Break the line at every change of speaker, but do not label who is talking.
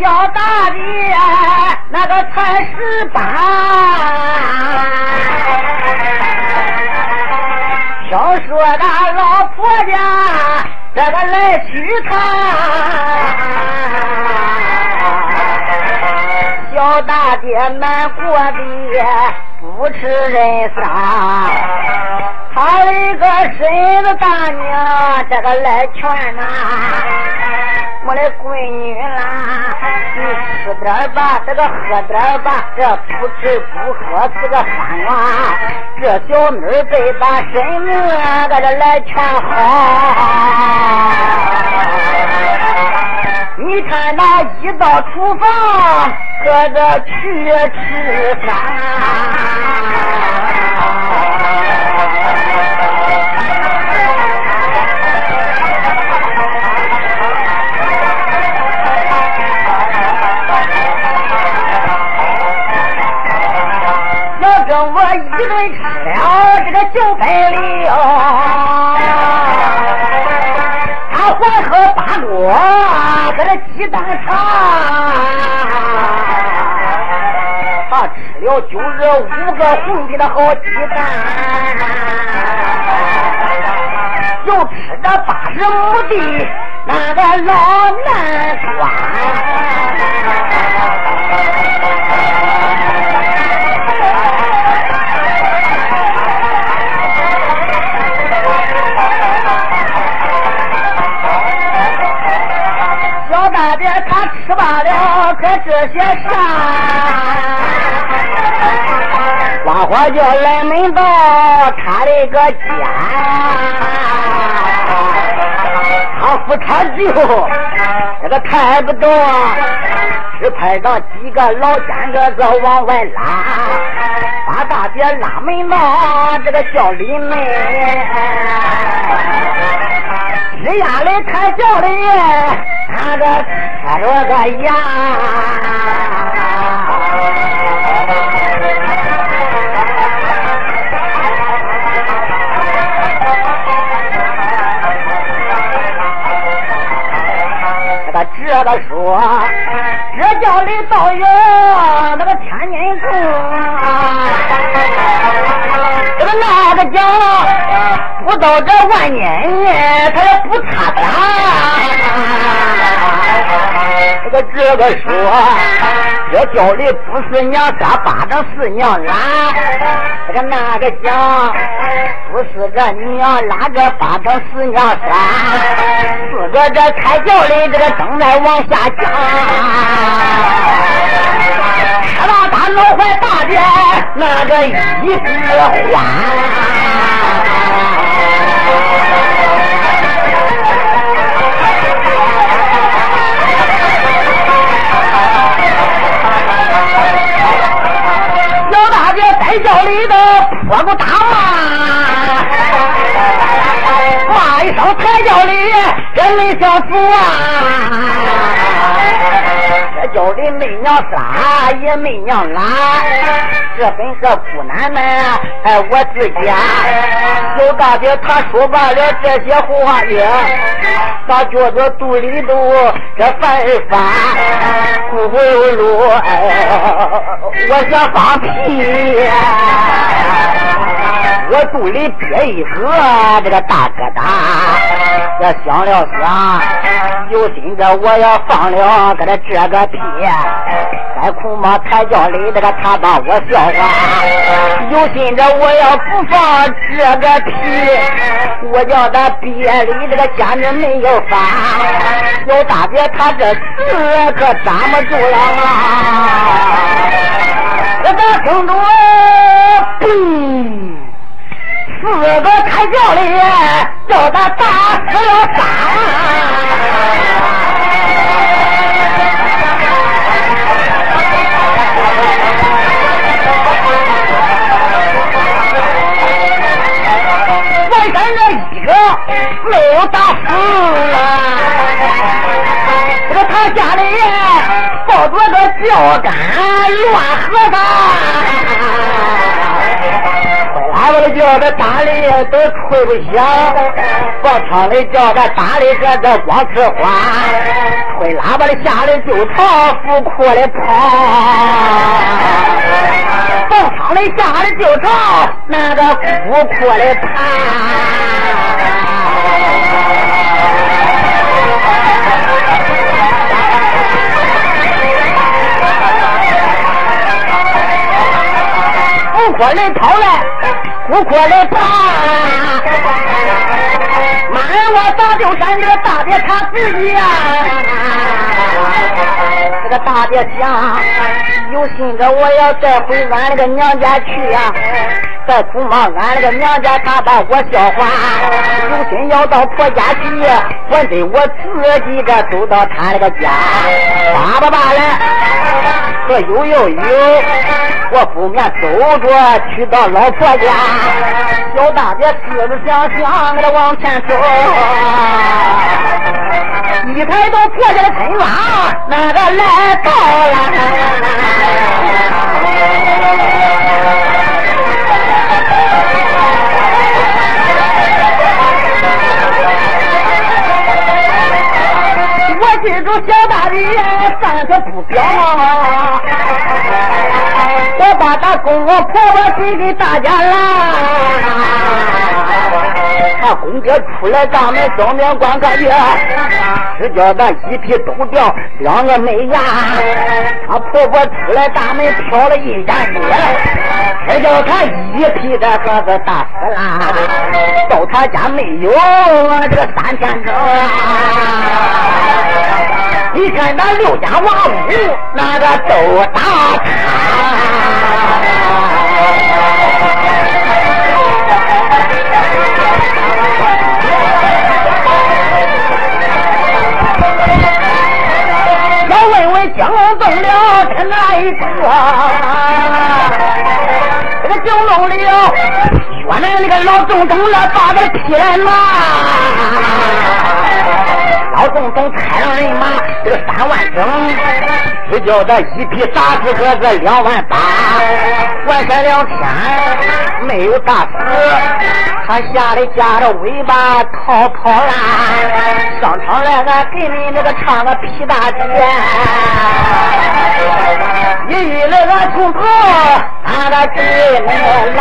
小大爹那个才十八，听说那老婆家这个来娶她，小大爹难过的不吃人膻，他一个孙子大娘这个来劝呐。我的闺女啦，你吃点吧，这个喝点吧，这不吃不喝是个三娃。这小女儿被把身命搁这来劝好。你看那一到厨房，搁这去吃饭。鸡蛋茶，他吃了九十五个红的好鸡蛋，又吃着八十亩地那个老南瓜。他吃罢了，可这些啥？花花叫来门道，插了个肩，他不插酒，这个抬不动，只派上几个老尖个子往外拉，把大姐拉门道，这个叫里门。吱呀的，他叫的，他这这个牙。这个这个说，这叫的倒有那个天津宫，这个那个叫。不到这万年，他也不差他。这个说，这叫的不是娘仨巴掌是娘拉。这个那个讲，不是这娘拉个巴掌是娘仨。四个这开轿的这个正在往下降。吃了他脑怀大的那个一枝花。这叫的没娘仨，也没娘拉，这本是孤男们，哎，我自家。老大姐她说罢了这些话语，他觉着肚里头这饭发，咕咕噜，哎，我想放屁。我肚里憋一个这个大疙瘩，这想了想，有心着我要放了个这这个屁，该恐怕抬轿里这个他把我笑话，有心着我要不放这个屁，我叫他憋里这个简直没有法，老大姐他这事可站不住了啊！这大听着，个开轿里，叫他打死了仨。外甥这一个没有打死这个他家里抱着个钓竿乱和尚。叫的打的都吹不响，放场里叫的打的这这光呲花，吹喇叭的吓得就朝府库里跑，放场里吓得就朝那个府库里爬。锅里跑来，不过来吧。妈呀！我大舅山这个大爹他自己呀，这个大爹想有心着我要再回俺那个娘家去呀。再苦嘛，俺那个娘家他把我笑话，有心要到婆家去，还得我自己个走到他那个家，爸爸罢了，和悠悠悠。我不免走着去到老婆家，小大姐思思想想，我往前走。一抬头，婆家的村庄那个来到了。住小大姐三个不表。我把他公公婆婆推给大家啦，他公爹出来咱们东边观个月，只叫他一皮都掉，两个没牙。他婆婆出来咱们挑了一家女，只叫他一皮的个子打死啦。到他家没有这个三天整，你看那六家娃屋那个都打他。要问问江东了是哪一个？这个江东了，原来那个老总统来把他劈来嘛。老总统开上人马，这个三万整，只叫他一匹打死个子两万八，完山两天没有打死，他吓得夹着尾巴逃跑啦。上场来，俺给你那个唱个皮大姐，一一来俺从头，俺个给你来。